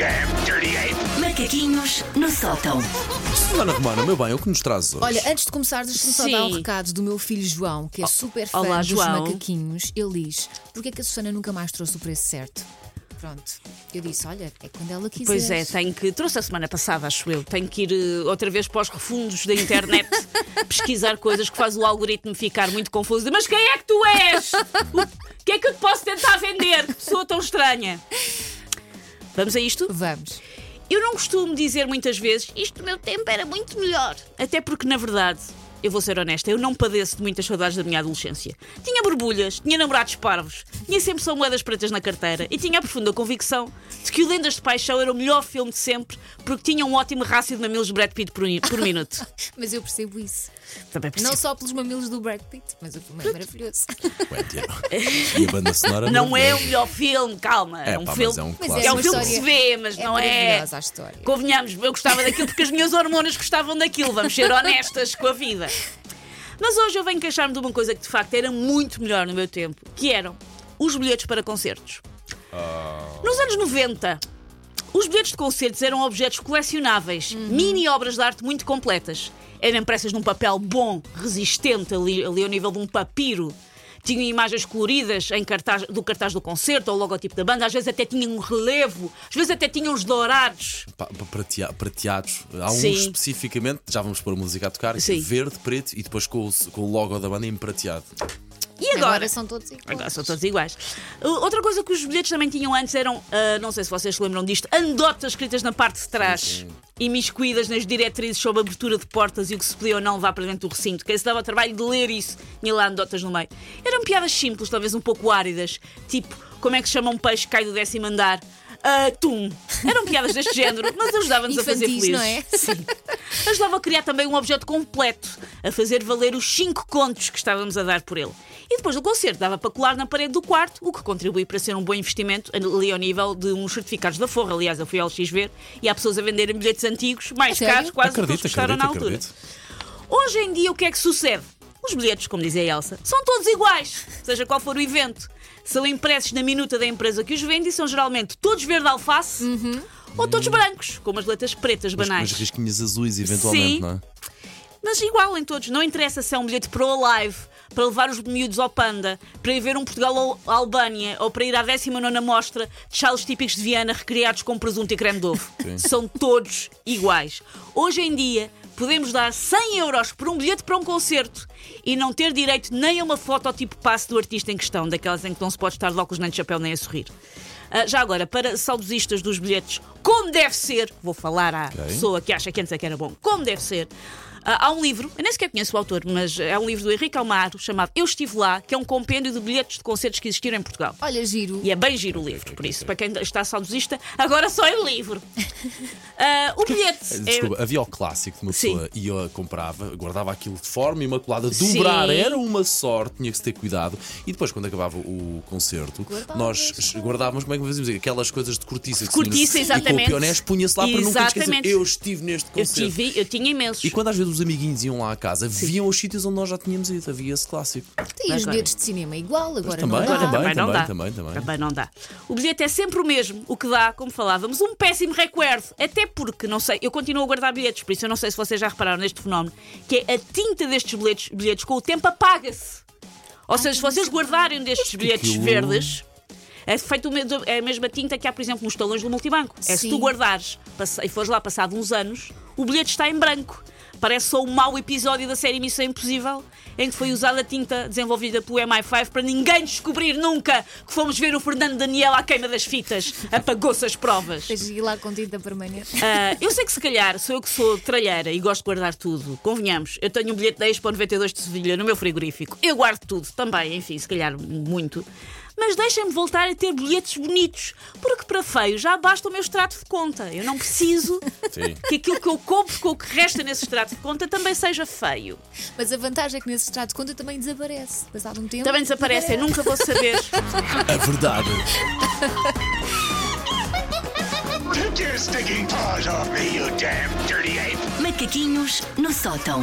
damn dirty ape! Macaquinhos no sótão. Ana Romana, meu bem, o que nos traz hoje? Olha, antes de começar, deixa-me só dar um recado do meu filho João, que é super fã olá, dos João. macaquinhos. Ele diz: Porquê é que a Susana nunca mais trouxe o preço certo? Pronto. Eu disse: Olha, é quando ela quiser. Pois é, tenho que. Trouxe a semana passada, acho eu. Tenho que ir eh, outra vez para os refundos da internet pesquisar coisas que faz o algoritmo ficar muito confuso. Mas quem é que tu és? O que é que eu te posso tentar vender? Que pessoa tão estranha. Vamos a isto? Vamos. Eu não costumo dizer muitas vezes isto no meu tempo era muito melhor. Até porque, na verdade, eu vou ser honesta, eu não padeço de muitas saudades da minha adolescência. Tinha borbulhas, tinha namorados parvos, tinha sempre só moedas pretas na carteira e tinha a profunda convicção de que o Lendas de Paixão era o melhor filme de sempre porque tinha um ótimo rácio de mamilos de Brad Pitt por, por minuto. Mas eu percebo isso. Também percebo. Não só pelos mamilos do Brad Pitt, mas o filme é maravilhoso. E a banda sonora? Não é o melhor filme, calma. É, É um pá, filme. mas é um Mas clássico. É um filme que se vê, mas É não é. a história. Convenhamos, eu gostava daquilo porque as minhas hormonas gostavam daquilo, vamos ser honestas com a vida. Mas hoje eu venho queixar-me de uma coisa que de facto era muito melhor no meu tempo, que eram os bilhetes para concertos. Nos anos 90, os bilhetes de concertos eram objetos colecionáveis, mini obras de arte muito completas. Eram impressas num papel bom, resistente, ali, ali ao nível de um papiro. Tinham imagens coloridas em cartaz, do cartaz do concerto ou o logotipo da banda, às vezes até tinham um relevo, às vezes até tinham os dourados. Pa- pa- pratea- prateados. Há uns especificamente, já vamos pôr a música a tocar, é Sim. verde, preto e depois com o, com o logo da banda em prateado. E agora? Agora são todos iguais. Agora são todos iguais. Uh, Outra coisa que os bilhetes também tinham antes eram, uh, não sei se vocês se lembram disto, anedotas escritas na parte de trás, imiscuídas nas diretrizes sobre a abertura de portas e o que se podia ou não levar para dentro do recinto. Quem se dava o trabalho de ler isso, tinha lá anedotas no meio. Eram piadas simples, talvez um pouco áridas, tipo, como é que se chama um peixe que cai do décimo andar? Atum. Eram piadas deste género, mas ajudavam-nos a fazer felizes. não é? Sim. Ajudava a criar também um objeto completo, a fazer valer os cinco contos que estávamos a dar por ele. E depois do concerto dava para colar na parede do quarto, o que contribui para ser um bom investimento ali ao nível de uns certificados da Forra. Aliás, eu fui ao LX ver e há pessoas a venderem bilhetes antigos, mais caros, quase que Acredito, eles custaram na altura. acredito. Hoje em dia, o que é que sucede? Os bilhetes, como dizia a Elsa, são todos iguais, seja qual for o evento. São impressos na minuta da empresa que os vende e são geralmente todos verde alface ou todos brancos, com umas letras pretas Mas, banais. mas risquinhas azuis, eventualmente, Sim. não é? Mas igual em todos, não interessa se é um bilhete para o Alive, para levar os miúdos ao Panda, para ir ver um Portugal-Albânia ou para ir à 19 mostra de chalos típicos de Viana recriados com presunto e creme de ovo. São todos iguais. Hoje em dia, podemos dar 100 euros por um bilhete para um concerto e não ter direito nem a uma foto tipo passe do artista em questão, daquelas em que não se pode estar de óculos nem de chapéu nem a sorrir. Ah, já agora, para saudosistas dos bilhetes, como deve ser, vou falar à Ok. pessoa que acha que antes é que era bom, como deve ser. Ah, há um livro, eu nem sequer conheço o autor, mas é um livro do Henrique Almaro chamado Eu Estive Lá, que é um compêndio de bilhetes de concertos que existiram em Portugal. Olha, giro. E é bem giro o livro, por isso, para quem está saudosista, agora só é livro. Ah, o bilhete. é- Desculpa, havia o clássico de uma Sim. pessoa ia, comprava, guardava aquilo de forma imaculada, Sim. dobrar era uma sorte, tinha que se ter cuidado. E depois, quando acabava o concerto, Guardavas. nós guardávamos, como é que fazíamos? Aquelas coisas de cortiça. que Cortiça, tínhamos- E com exatamente. o pionés punha-se lá para nunca esquecer. Exatamente. Eu estive neste eu, concerto. tive, eu tinha imensos. E quando às vezes os amiguinhos iam lá à casa, viam os sítios onde nós já tínhamos ido, havia esse clássico. E os bilhetes de cinema igual, agora também, não dá. Agora também, não dá. também, também. não dá. O bilhete é sempre o mesmo, o que dá, como falávamos, um péssimo recuerdo. Até porque, não sei, eu continuo a guardar bilhetes, por isso eu não sei se vocês já repararam neste fenómeno, que é a tinta destes bilhetes, bilhetes com o tempo apaga-se. Ou seja, se vocês guardarem destes bilhetes aquilo- verdes. É feito é a mesma tinta que há, por exemplo, nos talões do multibanco. É se Sim. tu guardares e fores lá passado uns anos, o bilhete está em branco. Parece só um mau episódio da série Missão Impossível, em que foi usada a tinta desenvolvida pelo MI5 para ninguém descobrir nunca que fomos ver o Fernando Daniel à queima das fitas. Apagou-se as provas. Tens ir lá com tinta permanente. Ah, eu sei que se calhar sou eu que sou tralheira e gosto de guardar tudo. Convenhamos, eu tenho um bilhete da Expo 92 de Sevilha no meu frigorífico. Eu guardo tudo também, enfim, se calhar muito. Mas deixem-me voltar a ter bilhetes bonitos, porque para feio já basta o meu extrato de conta. Eu não preciso Sim. que aquilo que eu compro com o que resta nesse extrato de conta também seja feio. Mas a vantagem é que nesse extrato de conta também desaparece. Passado um tempo. Também desaparece, eu nunca vou saber. A verdade. Take your stinking paws off me, you damn dirty ape! Macaquinhos no sótão.